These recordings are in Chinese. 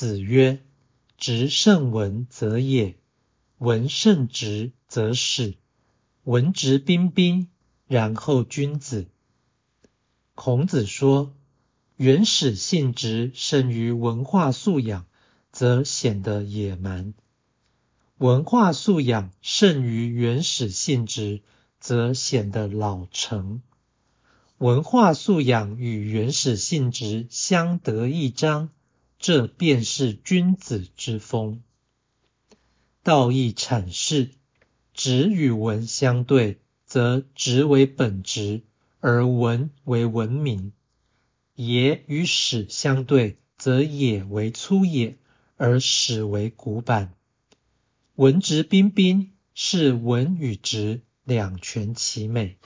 子曰：“直胜文则也，文胜直则始。文质彬彬，然后君子。”孔子说：“原始性质胜于文化素养，则显得野蛮；文化素养胜于原始性质，则显得老成。文化素养与原始性质相得益彰。”这便是君子之风。道义阐释：直与文相对，则直为本直，而文为文明；野与史相对，则野为粗野，而史为古板。文质彬彬，是文与直两全其美。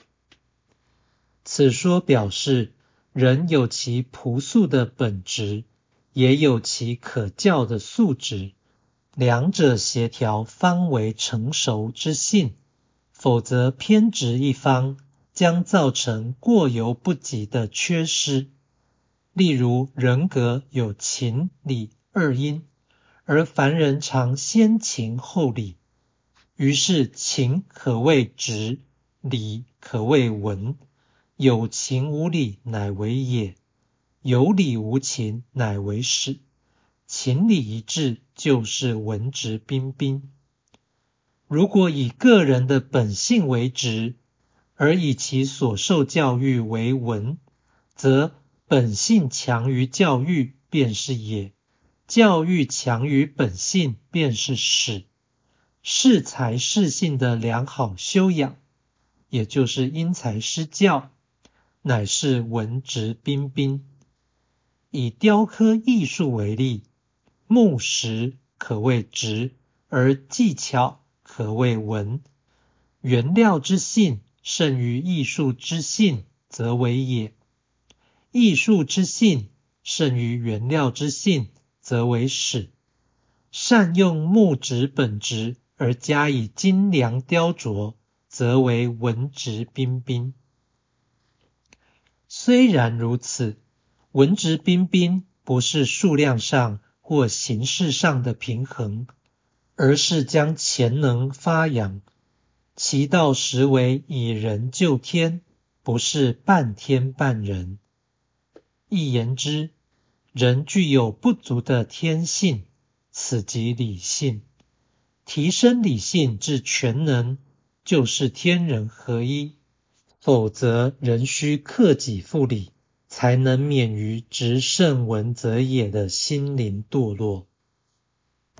此说表示，人有其朴素的本质。也有其可教的素质，两者协调方为成熟之性，否则偏执一方，将造成过犹不及的缺失。例如人格有情理二因，而凡人常先情后理，于是情可谓直，理可谓文，有情无理乃为也。有理无情，乃为始；情理一致，就是文质彬彬。如果以个人的本性为直，而以其所受教育为文，则本性强于教育，便是也；教育强于本性，便是始。是才是性的良好修养，也就是因材施教，乃是文质彬彬。以雕刻艺术为例，木石可谓直，而技巧可谓文。原料之性胜于艺术之性，则为也；艺术之性胜于原料之性，则为始。善用木质本质而加以精良雕琢，则为文质彬彬。虽然如此。文质彬彬不是数量上或形式上的平衡，而是将潜能发扬。其道实为以人救天，不是半天半人。一言之，人具有不足的天性，此即理性。提升理性至全能，就是天人合一。否则，人需克己复礼。才能免于执胜文则也的心灵堕落。